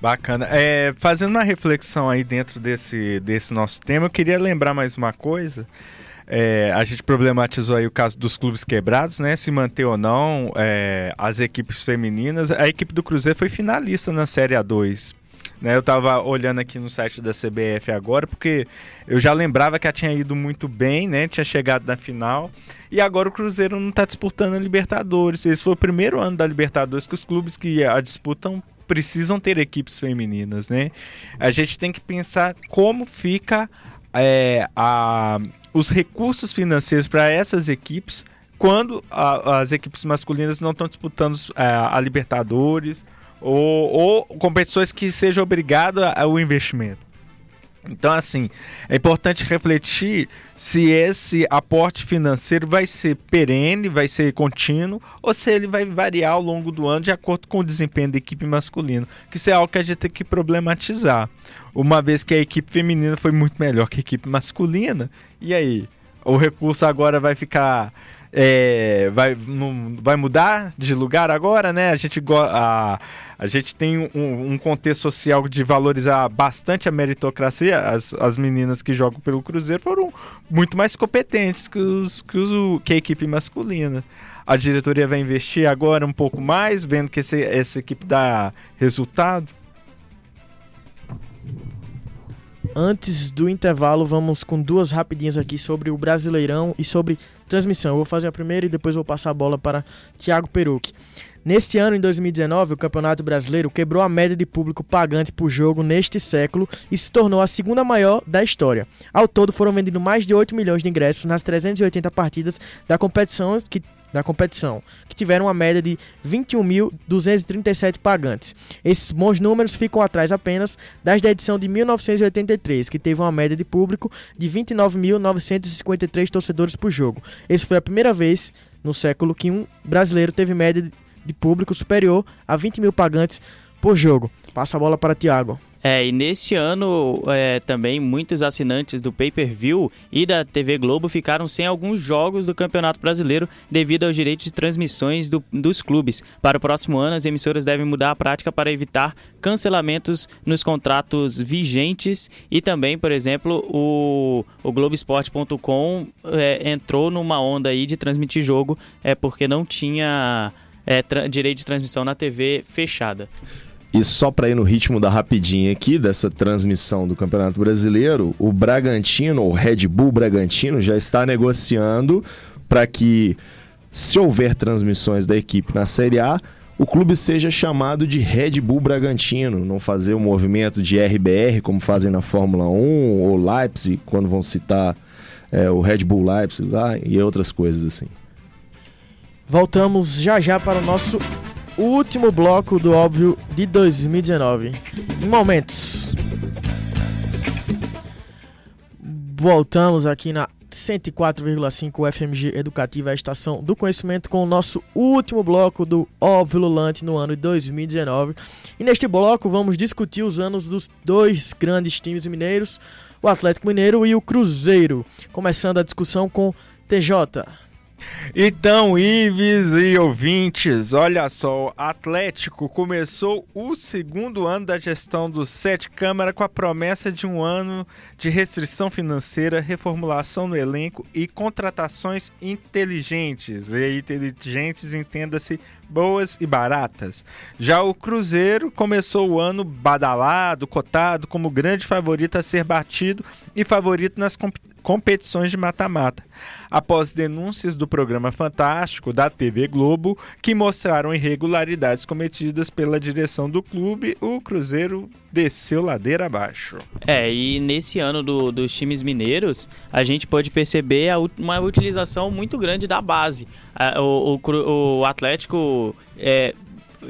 Bacana. É, fazendo uma reflexão aí dentro desse, desse nosso tema, eu queria lembrar mais uma coisa. É, a gente problematizou aí o caso dos clubes quebrados, né? Se manter ou não é, as equipes femininas. A equipe do Cruzeiro foi finalista na Série A2. Né? Eu estava olhando aqui no site da CBF agora, porque eu já lembrava que ela tinha ido muito bem, né? Tinha chegado na final. E agora o Cruzeiro não está disputando a Libertadores. Esse foi o primeiro ano da Libertadores que os clubes que a disputam precisam ter equipes femininas, né? A gente tem que pensar como fica é, a, os recursos financeiros para essas equipes quando a, as equipes masculinas não estão disputando a, é, a Libertadores ou, ou competições que seja obrigado ao investimento. Então, assim, é importante refletir se esse aporte financeiro vai ser perene, vai ser contínuo, ou se ele vai variar ao longo do ano de acordo com o desempenho da equipe masculina. Que isso é algo que a gente tem que problematizar. Uma vez que a equipe feminina foi muito melhor que a equipe masculina, e aí? O recurso agora vai ficar é, vai, não, vai mudar de lugar agora, né? A gente, a, a gente tem um, um, contexto social de valorizar bastante a meritocracia. As, as meninas que jogam pelo Cruzeiro foram muito mais competentes que, os, que, os, que a equipe masculina. A diretoria vai investir agora um pouco mais, vendo que esse, essa equipe dá resultado. Antes do intervalo, vamos com duas rapidinhas aqui sobre o Brasileirão e sobre transmissão. Eu vou fazer a primeira e depois vou passar a bola para Thiago Perucchi. Neste ano, em 2019, o Campeonato Brasileiro quebrou a média de público pagante por jogo neste século e se tornou a segunda maior da história. Ao todo, foram vendidos mais de 8 milhões de ingressos nas 380 partidas da competição que da competição, que tiveram uma média de 21.237 pagantes. Esses bons números ficam atrás apenas das da edição de 1983, que teve uma média de público de 29.953 torcedores por jogo. Essa foi a primeira vez no século que um brasileiro teve média de público superior a 20 mil pagantes por jogo. Passa a bola para Thiago. É, e neste ano é, também muitos assinantes do pay-per-view e da TV Globo ficaram sem alguns jogos do Campeonato Brasileiro devido aos direitos de transmissões do, dos clubes. Para o próximo ano, as emissoras devem mudar a prática para evitar cancelamentos nos contratos vigentes e também, por exemplo, o, o Globoesporte.com é, entrou numa onda aí de transmitir jogo é porque não tinha é, direito de transmissão na TV fechada. E só para ir no ritmo da rapidinha aqui, dessa transmissão do Campeonato Brasileiro, o Bragantino, o Red Bull Bragantino, já está negociando para que, se houver transmissões da equipe na Série A, o clube seja chamado de Red Bull Bragantino, não fazer o um movimento de RBR como fazem na Fórmula 1 ou Leipzig, quando vão citar é, o Red Bull Leipzig lá e outras coisas assim. Voltamos já já para o nosso último bloco do óbvio de 2019. Em momentos. Voltamos aqui na 104,5 FMG Educativa, a estação do conhecimento, com o nosso último bloco do Óbvio Lulante no ano de 2019. E neste bloco vamos discutir os anos dos dois grandes times mineiros, o Atlético Mineiro e o Cruzeiro. Começando a discussão com TJ. Então, Ives e ouvintes, olha só, o Atlético começou o segundo ano da gestão do Sete Câmara com a promessa de um ano de restrição financeira, reformulação no elenco e contratações inteligentes. E inteligentes, entenda-se, boas e baratas. Já o Cruzeiro começou o ano badalado, cotado como grande favorito a ser batido e favorito nas competições competições de mata-mata, após denúncias do programa Fantástico da TV Globo que mostraram irregularidades cometidas pela direção do clube, o Cruzeiro desceu ladeira abaixo. É, e nesse ano do, dos times mineiros, a gente pode perceber uma utilização muito grande da base. O, o, o, Atlético é,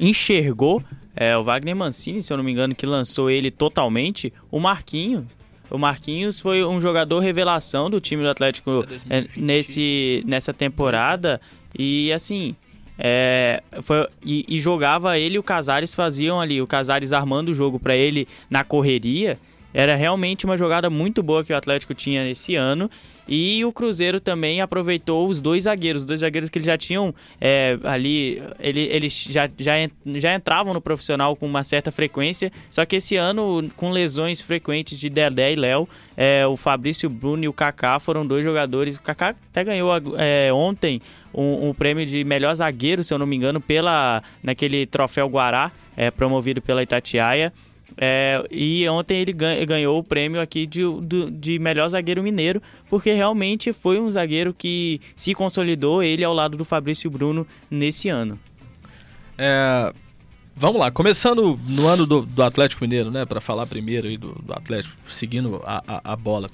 enxergou é, o Wagner Mancini, se eu não me engano, que lançou ele totalmente, o Marquinhos o Marquinhos foi um jogador revelação do time do Atlético é, nesse, nessa temporada. E assim, é, foi, e, e, jogava ele e o Casares faziam ali, o Casares armando o jogo para ele na correria. Era realmente uma jogada muito boa que o Atlético tinha esse ano. E o Cruzeiro também aproveitou os dois zagueiros, os dois zagueiros que eles já tinham é, ali, ele, eles já, já, já entravam no profissional com uma certa frequência, só que esse ano, com lesões frequentes de Dedé e Léo, é, o Fabrício Bruno e o Kaká foram dois jogadores. O Kaká até ganhou é, ontem um, um, prêmio de melhor zagueiro, se eu não me engano, pela naquele troféu Guará, é, promovido pela Itatiaia. É, e ontem ele ganhou o prêmio aqui de, de, melhor zagueiro mineiro, porque realmente foi um zagueiro que se consolidou ele ao lado do Fabrício Bruno nesse ano. É, vamos lá, começando no ano do, do Atlético Mineiro, né, para falar primeiro aí do, do Atlético, seguindo a, a, a, bola.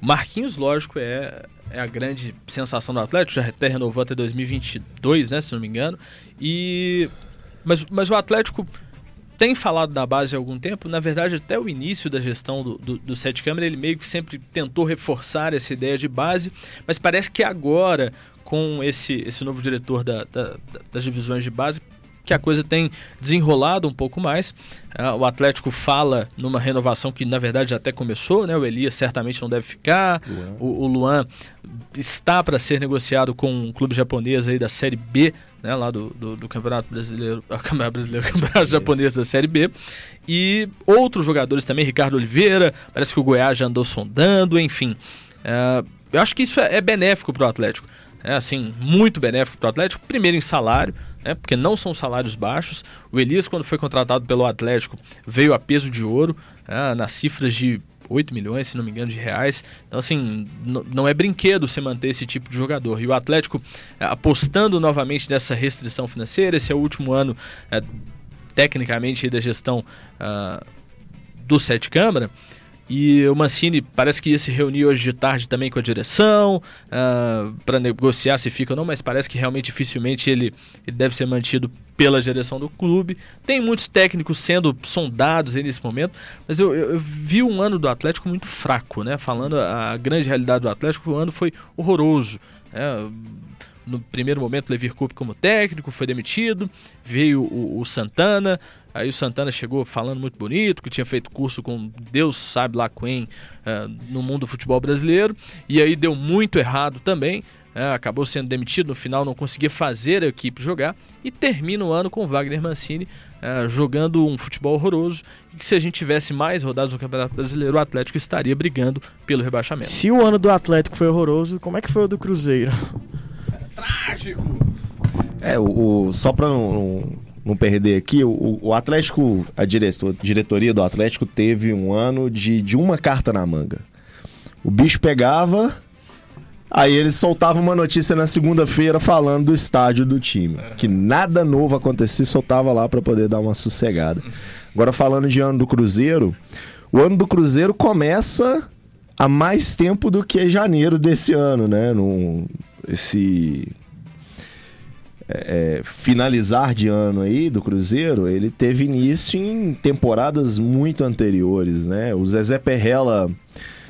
Marquinhos, lógico, é, é a grande sensação do Atlético, já até renovou até 2022, né, se não me engano. E mas, mas o Atlético tem falado da base há algum tempo, na verdade, até o início da gestão do, do, do Sete Câmara, ele meio que sempre tentou reforçar essa ideia de base, mas parece que agora, com esse, esse novo diretor da, da, das divisões de base, que a coisa tem desenrolado um pouco mais. Uh, o Atlético fala numa renovação que na verdade já até começou, né? O Elias certamente não deve ficar. Luan. O, o, Luan está para ser negociado com um clube japonês aí da Série B, né? Lá do, do, do Campeonato Brasileiro, Campeonato Brasileiro, Campeonato Japonês da Série B. E outros jogadores também, Ricardo Oliveira, parece que o Goiás já andou sondando, enfim. Uh, eu acho que isso é, é benéfico para o Atlético. É assim, muito benéfico para o Atlético. Primeiro em salário, né, porque não são salários baixos. O Elias, quando foi contratado pelo Atlético, veio a peso de ouro, né, nas cifras de 8 milhões, se não me engano, de reais. Então, assim, não é brinquedo você manter esse tipo de jogador. E o Atlético é, apostando novamente nessa restrição financeira, esse é o último ano, é, tecnicamente, da gestão uh, do Sete Câmara. E o Mancini parece que ia se reunir hoje de tarde também com a direção uh, ah, para negociar se fica ou não, mas parece que realmente dificilmente ele, ele deve ser mantido pela direção do clube. Tem muitos técnicos sendo sondados nesse momento, mas eu, eu, eu, vi um ano do Atlético muito fraco, né? Falando a, a grande realidade do Atlético, o ano foi horroroso. Né? No primeiro momento, Levir Coupe como técnico, foi demitido, veio o, o Santana, Aí o Santana chegou falando muito bonito, que tinha feito curso com Deus sabe lá quem uh, no mundo do futebol brasileiro. E aí deu muito errado também. Uh, acabou sendo demitido, no final não conseguia fazer a equipe jogar. E termina o ano com Wagner Mancini uh, jogando um futebol horroroso. E que se a gente tivesse mais rodadas no Campeonato Brasileiro, o Atlético estaria brigando pelo rebaixamento. Se o ano do Atlético foi horroroso, como é que foi o do Cruzeiro? trágico! É, o, o só para não, não perder aqui, o, o Atlético, a diretoria do Atlético teve um ano de, de uma carta na manga. O bicho pegava, aí eles soltavam uma notícia na segunda-feira falando do estádio do time. Que nada novo acontecia, soltava lá para poder dar uma sossegada. Agora falando de ano do Cruzeiro, o ano do Cruzeiro começa há mais tempo do que janeiro desse ano, né? No, esse é, é, finalizar de ano aí do Cruzeiro, ele teve início em temporadas muito anteriores, né? O Zezé Perrella,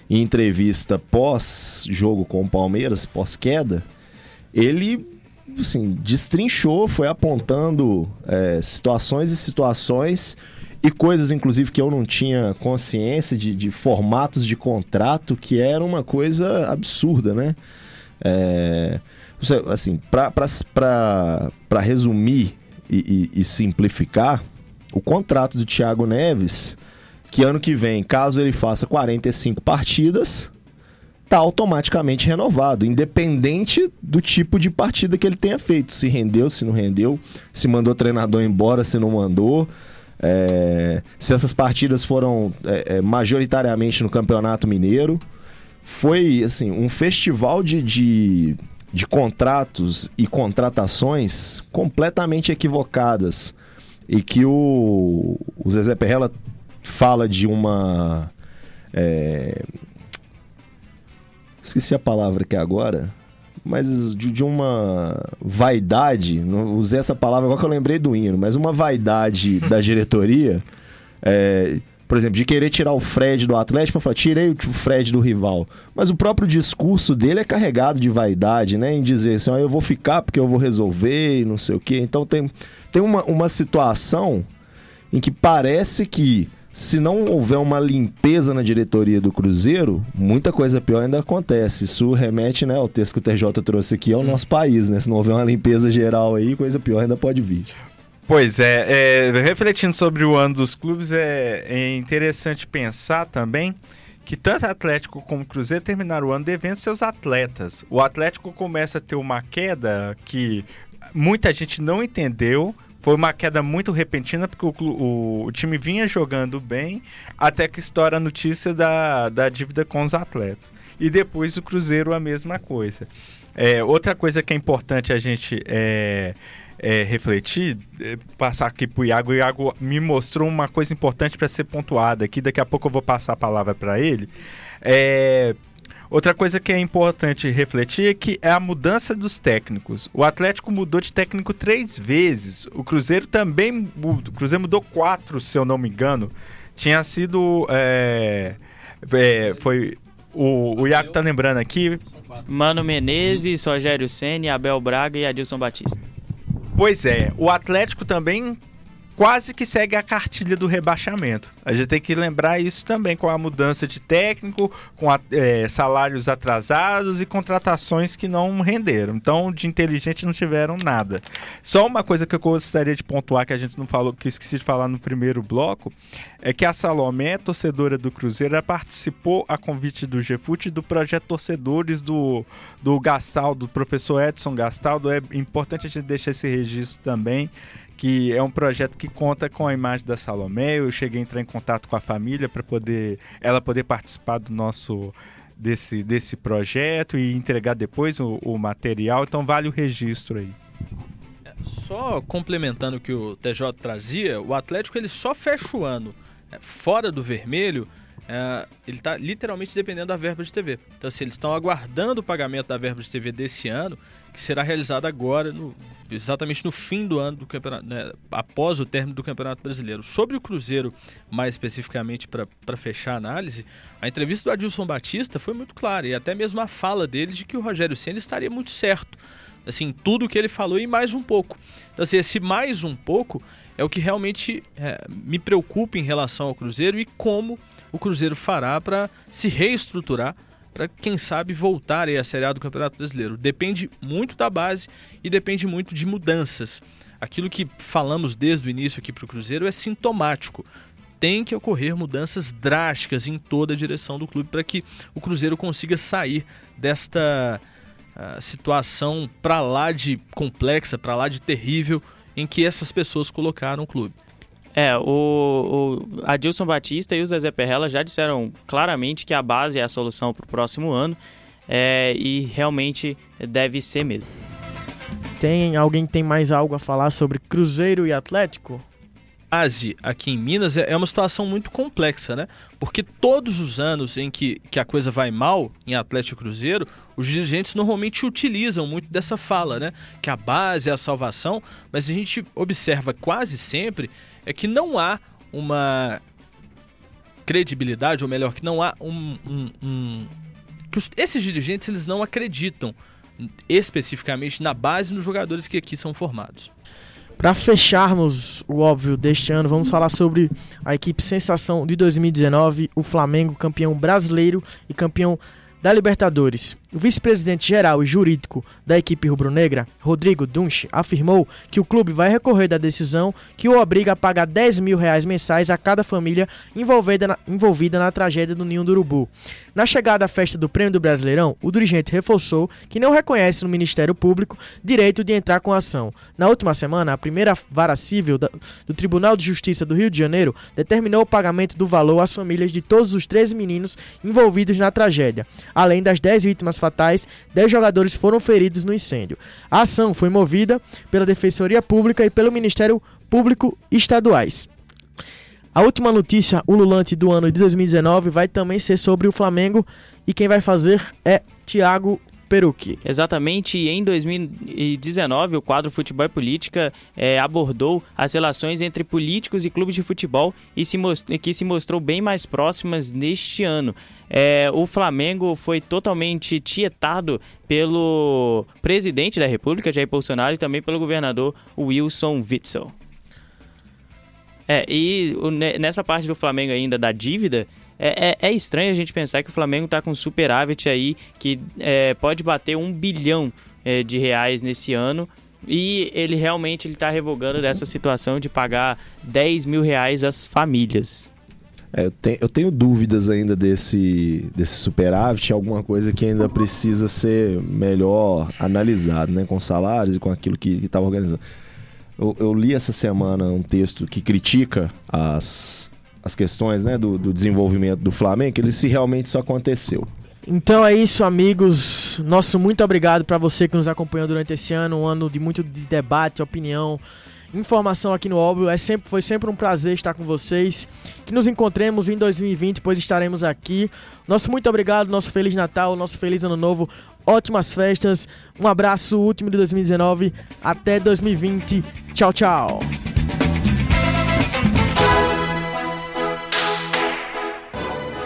em entrevista pós-jogo com o Palmeiras, pós-queda, ele assim, destrinchou, foi apontando é, situações e situações e coisas, inclusive, que eu não tinha consciência de, de formatos de contrato, que era uma coisa absurda, né? É, assim, para resumir e, e, e, simplificar, o contrato do Thiago Neves, que ano que vem, caso ele faça 45 partidas, tá automaticamente renovado, independente do tipo de partida que ele tenha feito. Se rendeu, se não rendeu, se mandou treinador embora, se não mandou. É, se essas partidas foram é, é, majoritariamente no Campeonato Mineiro. Foi assim um festival de, de de contratos e contratações completamente equivocadas e que o, o Zezé Perrella fala de uma. É... Esqueci a palavra aqui agora, mas de, de, uma vaidade, não usei essa palavra agora que eu lembrei do hino, mas uma vaidade da diretoria. É, por exemplo, de querer tirar o Fred do Atlético para falar, tirei o Fred do rival. Mas o próprio discurso dele é carregado de vaidade, né? Em dizer assim, ah, eu vou ficar porque eu vou resolver e não sei o quê. Então tem, tem uma, uma situação em que parece que se não houver uma limpeza na diretoria do Cruzeiro, muita coisa pior ainda acontece. Isso remete né, ao texto que o TJ trouxe aqui ao nosso país, né? Se não houver uma limpeza geral aí, coisa pior ainda pode vir. Pois é, é, refletindo sobre o ano dos clubes, é, é, interessante pensar também que tanto Atlético como Cruzeiro terminaram o ano devendo seus atletas. O Atlético começa a ter uma queda que muita gente não entendeu. Foi uma queda muito repentina, porque o, o, o time vinha jogando bem, até que estoura a notícia da, da dívida com os atletas. E depois o Cruzeiro a mesma coisa. É, outra coisa que é importante a gente é, é, refletir, é, passar aqui para o Iago. O Iago me mostrou uma coisa importante para ser pontuada aqui. Daqui a pouco eu vou passar a palavra para ele. É, Outra coisa que é importante refletir é que é a mudança dos técnicos. O Atlético mudou de técnico três vezes. O Cruzeiro também. O Cruzeiro mudou quatro, se eu não me engano. Tinha sido. É, é, foi. O, o Iaco tá lembrando aqui. Mano Menezes, Rogério Senna, Abel Braga e Adilson Batista. Pois é, o Atlético também quase que segue a cartilha do rebaixamento. A gente tem que lembrar isso também com a mudança de técnico, com a, é, salários atrasados e contratações que não renderam. Então, de inteligente não tiveram nada. Só uma coisa que eu gostaria de pontuar que a gente não falou, que eu esqueci de falar no primeiro bloco, é que a Salomé, torcedora do Cruzeiro, participou a convite do GFUT do projeto Torcedores do, do Gastal, do professor Edson Gastaldo. É importante a gente deixar esse registro também que é um projeto que conta com a imagem da Salomé. Eu cheguei a entrar em contato com a família para poder ela poder participar do nosso desse, desse projeto e entregar depois o, o material. Então vale o registro aí. Só complementando o que o TJ trazia, o Atlético ele só fecha o ano é, fora do vermelho é, ele está literalmente dependendo da verba de TV. Então, assim, eles estão aguardando o pagamento da verba de TV desse ano, que será realizado agora, no, exatamente no fim do ano do campeonato, né, após o término do Campeonato Brasileiro. Sobre o Cruzeiro, mais especificamente para fechar a análise, a entrevista do Adilson Batista foi muito clara, e até mesmo a fala dele de que o Rogério Senna estaria muito certo. Assim, tudo que ele falou e mais um pouco. Então, assim, esse mais um pouco é o que realmente é, me preocupa em relação ao Cruzeiro e como o Cruzeiro fará para se reestruturar para quem sabe voltar à Série A do Campeonato Brasileiro. Depende muito da base e depende muito de mudanças. Aquilo que falamos desde o início aqui para o Cruzeiro é sintomático. Tem que ocorrer mudanças drásticas em toda a direção do clube para que o Cruzeiro consiga sair desta uh, situação para lá de complexa, para lá de terrível em que essas pessoas colocaram o clube. É, o, o Adilson Batista e o Zezé Perrella já disseram claramente que a base é a solução para o próximo ano é, e realmente deve ser mesmo. Tem alguém que tem mais algo a falar sobre Cruzeiro e Atlético? base aqui em Minas é, é uma situação muito complexa, né? Porque todos os anos em que, que a coisa vai mal em Atlético Cruzeiro, os dirigentes normalmente utilizam muito dessa fala, né? Que a base é a salvação, mas a gente observa quase sempre é que não há uma credibilidade, ou melhor, que não há um. um, um que os, esses dirigentes eles não acreditam especificamente na base nos jogadores que aqui são formados. Para fecharmos o óbvio deste ano, vamos falar sobre a equipe sensação de 2019, o Flamengo, campeão brasileiro e campeão da Libertadores. O vice-presidente geral e jurídico da equipe rubro-negra, Rodrigo Dunch, afirmou que o clube vai recorrer da decisão que o obriga a pagar 10 mil reais mensais a cada família envolvida na, envolvida na tragédia do Ninho do Urubu. Na chegada à festa do Prêmio do Brasileirão, o dirigente reforçou que não reconhece no Ministério Público direito de entrar com ação. Na última semana, a primeira vara civil do Tribunal de Justiça do Rio de Janeiro determinou o pagamento do valor às famílias de todos os 13 meninos envolvidos na tragédia. Além das 10 vítimas fatais, 10 jogadores foram feridos no incêndio. A ação foi movida pela Defensoria Pública e pelo Ministério Público Estaduais. A última notícia ululante do ano de 2019 vai também ser sobre o Flamengo e quem vai fazer é Thiago Perucchi. Exatamente, em 2019 o quadro Futebol e Política é, abordou as relações entre políticos e clubes de futebol e se que se mostrou bem mais próximas neste ano. É, o Flamengo foi totalmente tietado pelo presidente da República, Jair Bolsonaro, e também pelo governador Wilson Witzel. É, e nessa parte do Flamengo ainda da dívida, é, é, é, estranho a gente pensar que o Flamengo está com superávit aí que é, pode bater um bilhão é, de reais nesse ano e ele realmente está revogando dessa situação de pagar 10 mil reais às famílias. É, eu, tenho, eu, tenho, dúvidas ainda desse, desse superávit, alguma coisa que ainda precisa ser melhor analisado, né? Com salários e com aquilo que estava organizando. Eu, eu, li essa semana um texto que critica as, as questões né, do, do desenvolvimento do Flamengo, ele se realmente isso aconteceu. Então é isso, amigos. Nosso muito obrigado para você que nos acompanhou durante esse ano, um ano de muito de debate, opinião informação aqui no Óbvio. É sempre, foi sempre um prazer estar com vocês. Que nos encontremos em 2020, pois estaremos aqui. Nosso muito obrigado, nosso Feliz Natal, nosso Feliz Ano Novo, ótimas festas. Um abraço último de 2019. Até 2020. Tchau, tchau.